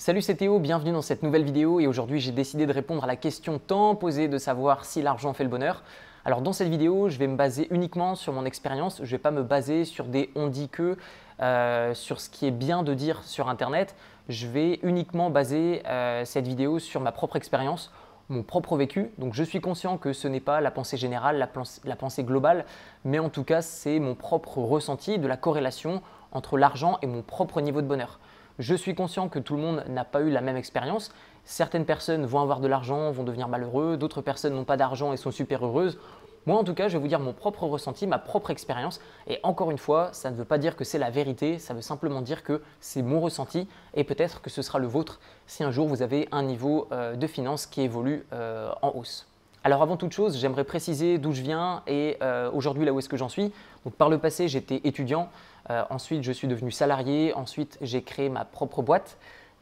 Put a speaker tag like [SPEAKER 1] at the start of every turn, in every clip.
[SPEAKER 1] Salut c'est Théo, bienvenue dans cette nouvelle vidéo et aujourd'hui j'ai décidé de répondre à la question tant posée de savoir si l'argent fait le bonheur. Alors dans cette vidéo je vais me baser uniquement sur mon expérience, je ne vais pas me baser sur des on dit que, euh, sur ce qui est bien de dire sur internet, je vais uniquement baser euh, cette vidéo sur ma propre expérience, mon propre vécu. Donc je suis conscient que ce n'est pas la pensée générale, la pensée globale, mais en tout cas c'est mon propre ressenti de la corrélation entre l'argent et mon propre niveau de bonheur. Je suis conscient que tout le monde n'a pas eu la même expérience. Certaines personnes vont avoir de l'argent, vont devenir malheureux, d'autres personnes n'ont pas d'argent et sont super heureuses. Moi, en tout cas, je vais vous dire mon propre ressenti, ma propre expérience. Et encore une fois, ça ne veut pas dire que c'est la vérité, ça veut simplement dire que c'est mon ressenti et peut-être que ce sera le vôtre si un jour vous avez un niveau euh, de finance qui évolue euh, en hausse. Alors avant toute chose, j'aimerais préciser d'où je viens et euh, aujourd'hui là où est-ce que j'en suis. Par le passé, j'étais étudiant, euh, ensuite je suis devenu salarié, ensuite j'ai créé ma propre boîte.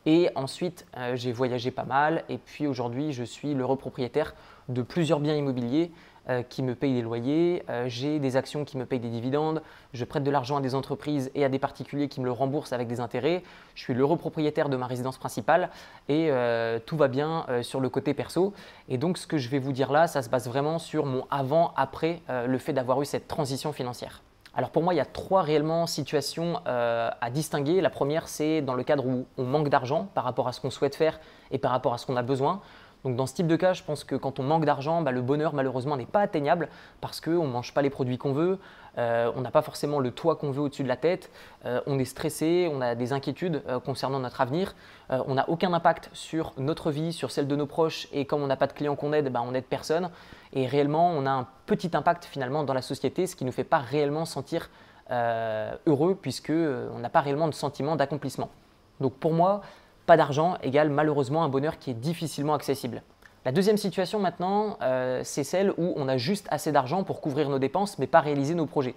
[SPEAKER 1] Et ensuite euh, j'ai voyagé pas mal. Et puis aujourd'hui je suis le propriétaire de plusieurs biens immobiliers qui me payent des loyers, euh, j'ai des actions qui me payent des dividendes, je prête de l'argent à des entreprises et à des particuliers qui me le remboursent avec des intérêts, je suis l'heureux propriétaire de ma résidence principale et euh, tout va bien sur le côté perso. Et donc ce que je vais vous dire là, ça se base vraiment sur mon avant-après le fait d'avoir eu cette transition financière. Alors pour moi, il y a trois réellement situations à distinguer. La première, c'est dans le cadre où on manque d'argent par rapport à ce qu'on souhaite faire et par rapport à ce qu'on a besoin. Donc dans ce type de cas, je pense que quand on manque d'argent, bah, le bonheur malheureusement n'est pas atteignable parce qu'on ne mange pas les produits qu'on veut, euh, on n'a pas forcément le toit qu'on veut au-dessus de la tête, euh, on est stressé, on a des inquiétudes euh, concernant notre avenir, on n'a aucun impact sur notre vie, sur celle de nos proches et comme on n'a pas de clients qu'on aide, bah, on n'aide personne et réellement on a un petit impact finalement dans la société, ce qui ne nous fait pas réellement sentir heureux puisque on n'a pas réellement de sentiment d'accomplissement. Donc pour moi, pas d'argent égale malheureusement un bonheur qui est difficilement accessible. La deuxième situation maintenant, euh, c'est celle où on a juste assez d'argent pour couvrir nos dépenses mais pas réaliser nos projets.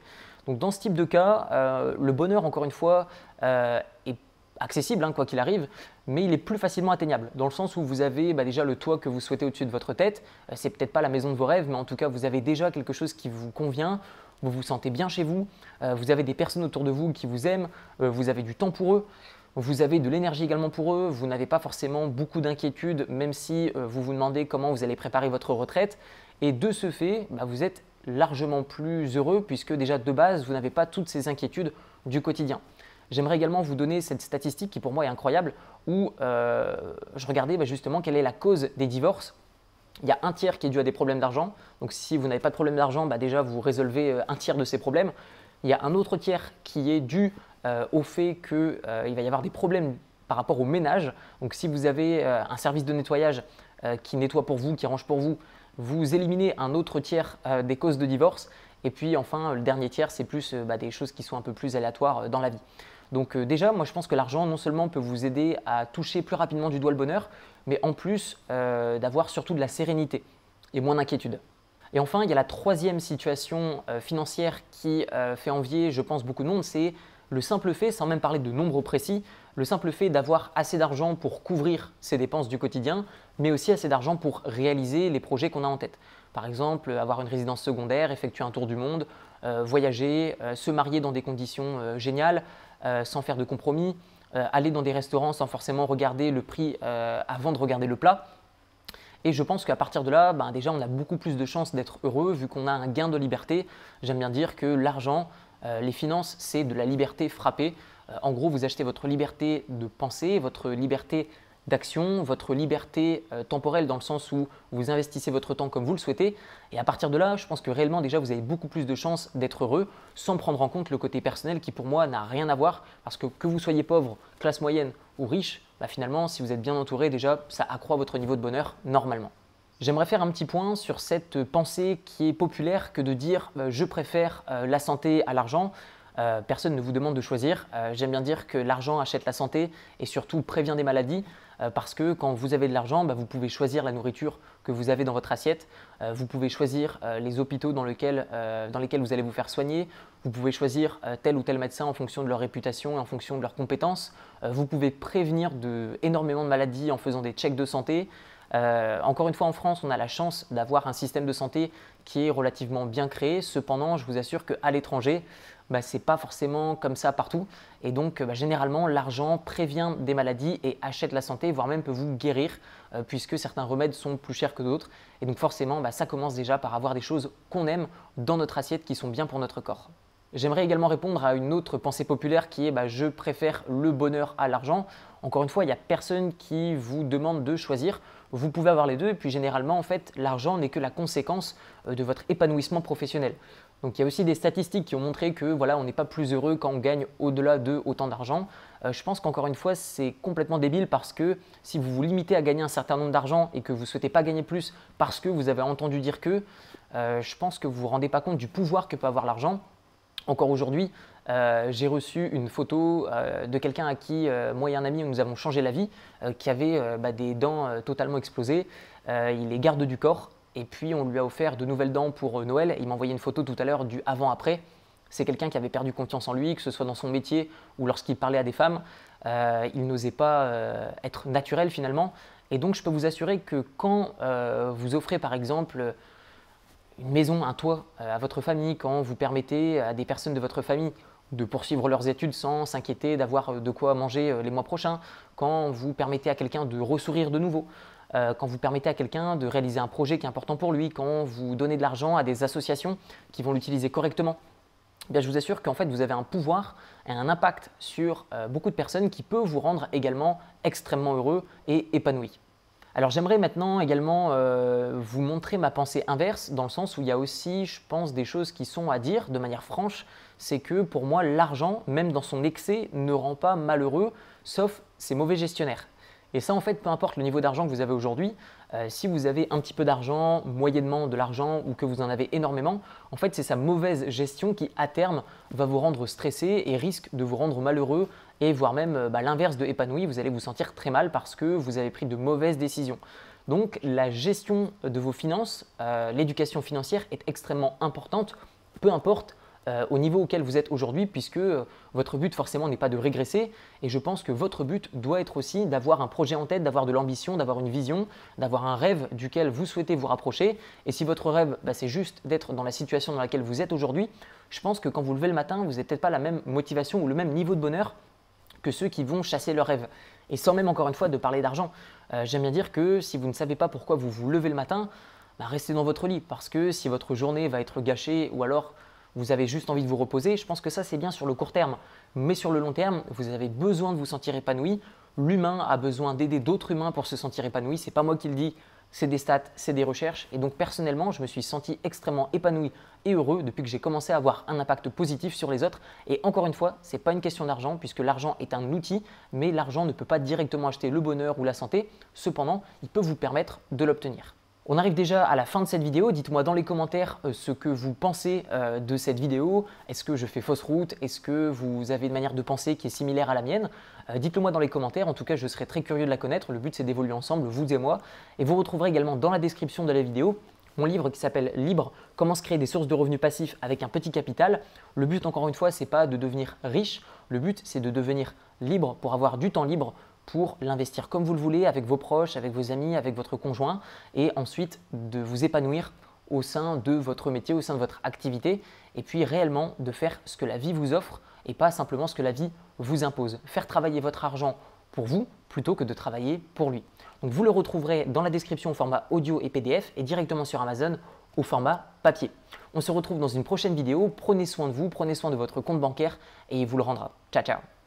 [SPEAKER 1] Donc dans ce type de cas, euh, le bonheur, encore une fois, euh, est accessible, hein, quoi qu'il arrive, mais il est plus facilement atteignable, dans le sens où vous avez bah, déjà le toit que vous souhaitez au-dessus de votre tête, c'est peut-être pas la maison de vos rêves, mais en tout cas vous avez déjà quelque chose qui vous convient, vous vous sentez bien chez vous, vous avez des personnes autour de vous qui vous aiment, vous avez du temps pour eux, vous avez de l'énergie également pour eux, vous n'avez pas forcément beaucoup d'inquiétudes, même si euh, vous vous demandez comment vous allez préparer votre retraite. Et de ce fait, bah, vous êtes largement plus heureux puisque déjà de base, vous n'avez pas toutes ces inquiétudes du quotidien. J'aimerais également vous donner cette statistique qui pour moi est incroyable, où euh, je regardais bah, justement quelle est la cause des divorces. Il y a un tiers qui est dû à des problèmes d'argent. Donc si vous n'avez pas de problème d'argent, bah, déjà vous résolvez euh, un tiers de ces problèmes. Il y a un autre tiers qui est dû euh, au fait qu'il euh, va y avoir des problèmes par rapport au ménage. Donc si vous avez euh, un service de nettoyage qui nettoie pour vous, qui range pour vous, vous éliminez un autre tiers des causes de divorce. Et puis enfin, le dernier tiers, c'est plus bah, des choses qui sont un peu plus aléatoires dans la vie. Donc déjà, moi je pense que l'argent non seulement peut vous aider à toucher plus rapidement du doigt le bonheur, mais en plus d'avoir surtout de la sérénité et moins d'inquiétude. Et enfin, il y a la troisième situation financière qui fait envier, je pense, beaucoup de monde, c'est le simple fait, sans même parler de nombres précis, le simple fait d'avoir assez d'argent pour couvrir ses dépenses du quotidien, mais aussi assez d'argent pour réaliser les projets qu'on a en tête. Par exemple, avoir une résidence secondaire, effectuer un tour du monde, euh, voyager, euh, se marier dans des conditions euh, géniales, sans faire de compromis, aller dans des restaurants sans forcément regarder le prix avant de regarder le plat. Et je pense qu'à partir de là, ben, déjà, on a beaucoup plus de chances d'être heureux vu qu'on a un gain de liberté. J'aime bien dire que l'argent, euh, les finances, c'est de la liberté frappée. Euh, en gros, vous achetez votre liberté de penser, votre liberté d'action, votre liberté euh, temporelle dans le sens où vous investissez votre temps comme vous le souhaitez. Et à partir de là, je pense que réellement déjà, vous avez beaucoup plus de chances d'être heureux sans prendre en compte le côté personnel qui pour moi n'a rien à voir. Parce que que vous soyez pauvre, classe moyenne ou riche, bah, finalement, si vous êtes bien entouré, déjà, ça accroît votre niveau de bonheur normalement. J'aimerais faire un petit point sur cette pensée qui est populaire que de dire euh, je préfère euh, la santé à l'argent. Euh, personne ne vous demande de choisir. J'aime bien dire que l'argent achète la santé et surtout prévient des maladies parce que quand vous avez de l'argent, bah, vous pouvez choisir la nourriture que vous avez dans votre assiette, vous pouvez choisir les hôpitaux dans, lesquels vous allez vous faire soigner, vous pouvez choisir tel ou tel médecin en fonction de leur réputation et en fonction de leurs compétences, vous pouvez prévenir de, énormément de maladies en faisant des checks de santé, euh, encore une fois, en France, on a la chance d'avoir un système de santé qui est relativement bien créé. Cependant, je vous assure qu'à l'étranger, bah, ce pas forcément comme ça partout. Et donc, bah, généralement, l'argent prévient des maladies et achète la santé, voire même peut vous guérir, euh, puisque certains remèdes sont plus chers que d'autres. Et donc, forcément, bah, ça commence déjà par avoir des choses qu'on aime dans notre assiette qui sont bien pour notre corps. J'aimerais également répondre à une autre pensée populaire qui est je préfère le bonheur à l'argent. Encore une fois, il n'y a personne qui vous demande de choisir. Vous pouvez avoir les deux et puis généralement, en fait, l'argent n'est que la conséquence euh, de votre épanouissement professionnel. Donc il y a aussi des statistiques qui ont montré que voilà, on n'est pas plus heureux quand on gagne au-delà de autant d'argent. Euh, je pense qu'encore une fois, c'est complètement débile parce que si vous vous limitez à gagner un certain nombre d'argent et que vous ne souhaitez pas gagner plus parce que vous avez entendu dire que, euh, je pense que vous ne vous rendez pas compte du pouvoir que peut avoir l'argent. Encore aujourd'hui, euh, j'ai reçu une photo de quelqu'un à qui, moi et un ami, nous avons changé la vie, qui avait bah, des dents totalement explosées. il est garde du corps et puis on lui a offert de nouvelles dents pour Noël. Il m'a envoyé une photo tout à l'heure du avant-après c'est quelqu'un qui avait perdu confiance en lui, que ce soit dans son métier ou lorsqu'il parlait à des femmes. Euh, il n'osait pas euh, être naturel finalement. Et donc je peux vous assurer que quand euh, vous offrez par exemple une maison, un toit à votre famille, quand vous permettez à des personnes de votre famille de poursuivre leurs études sans s'inquiéter d'avoir de quoi manger les mois prochains, quand vous permettez à quelqu'un de ressourire de nouveau, quand vous permettez à quelqu'un de réaliser un projet qui est important pour lui, quand vous donnez de l'argent à des associations qui vont l'utiliser correctement, je vous assure qu'en fait, vous avez un pouvoir et un impact sur euh, beaucoup de personnes qui peut vous rendre également extrêmement heureux et épanoui. Alors j'aimerais maintenant également euh, vous montrer ma pensée inverse, dans le sens où il y a aussi, je pense, des choses qui sont à dire de manière franche. C'est que pour moi, l'argent, même dans son excès, ne rend pas malheureux, sauf ses mauvais gestionnaires. Et ça, en fait, peu importe le niveau d'argent que vous avez aujourd'hui, euh, si vous avez un petit peu d'argent, moyennement de l'argent ou que vous en avez énormément, en fait, c'est sa mauvaise gestion qui, à terme, va vous rendre stressé et risque de vous rendre malheureux et voire même euh, bah, l'inverse de épanoui. Vous allez vous sentir très mal parce que vous avez pris de mauvaises décisions. Donc, la gestion de vos finances, euh, l'éducation financière est extrêmement importante, peu importe euh, au niveau auquel vous êtes aujourd'hui, puisque euh, votre but forcément n'est pas de régresser. Et je pense que votre but doit être aussi d'avoir un projet en tête, d'avoir de l'ambition, d'avoir une vision, d'avoir un rêve duquel vous souhaitez vous rapprocher. Et si votre rêve, bah, c'est juste d'être dans la situation dans laquelle vous êtes aujourd'hui, je pense que quand vous levez le matin, vous n'avez peut-être pas la même motivation ou le même niveau de bonheur que ceux qui vont chasser leur rêve. Et sans même encore une fois de parler d'argent, euh, j'aime bien dire que si vous ne savez pas pourquoi vous vous levez le matin, bah, restez dans votre lit parce que si votre journée va être gâchée ou alors vous avez juste envie de vous reposer, je pense que ça c'est bien sur le court terme. Mais sur le long terme, vous avez besoin de vous sentir épanoui. L'humain a besoin d'aider d'autres humains pour se sentir épanoui. C'est pas moi qui le dis, c'est des stats, c'est des recherches. Et donc personnellement, je me suis senti extrêmement épanoui et heureux depuis que j'ai commencé à avoir un impact positif sur les autres. Et encore une fois, ce n'est pas une question d'argent puisque l'argent est un outil, mais l'argent ne peut pas directement acheter le bonheur ou la santé. Cependant, il peut vous permettre de l'obtenir. On arrive déjà à la fin de cette vidéo. Dites-moi dans les commentaires euh, ce que vous pensez euh, de cette vidéo. Est-ce que je fais fausse route? Est-ce que vous avez une manière de penser qui est similaire à la mienne? Euh, Dites-le moi dans les commentaires. En tout cas, je serais très curieux de la connaître. Le but, c'est d'évoluer ensemble, vous et moi. Et vous retrouverez également dans la description de la vidéo mon livre qui s'appelle Libre, comment se créer des sources de revenus passifs avec un petit capital. Le but, encore une fois, c'est pas de devenir riche. Le but, c'est de devenir libre pour avoir du temps libre pour l'investir comme vous le voulez, avec vos proches, avec vos amis, avec votre conjoint, et ensuite de vous épanouir au sein de votre métier, au sein de votre activité, et puis réellement de faire ce que la vie vous offre et pas simplement ce que la vie vous impose. Faire travailler votre argent pour vous plutôt que de travailler pour lui. Donc vous le retrouverez dans la description au format audio et PDF et directement sur Amazon au format papier. On se retrouve dans une prochaine vidéo. Prenez soin de vous, prenez soin de votre compte bancaire et il vous le rendra. Ciao ciao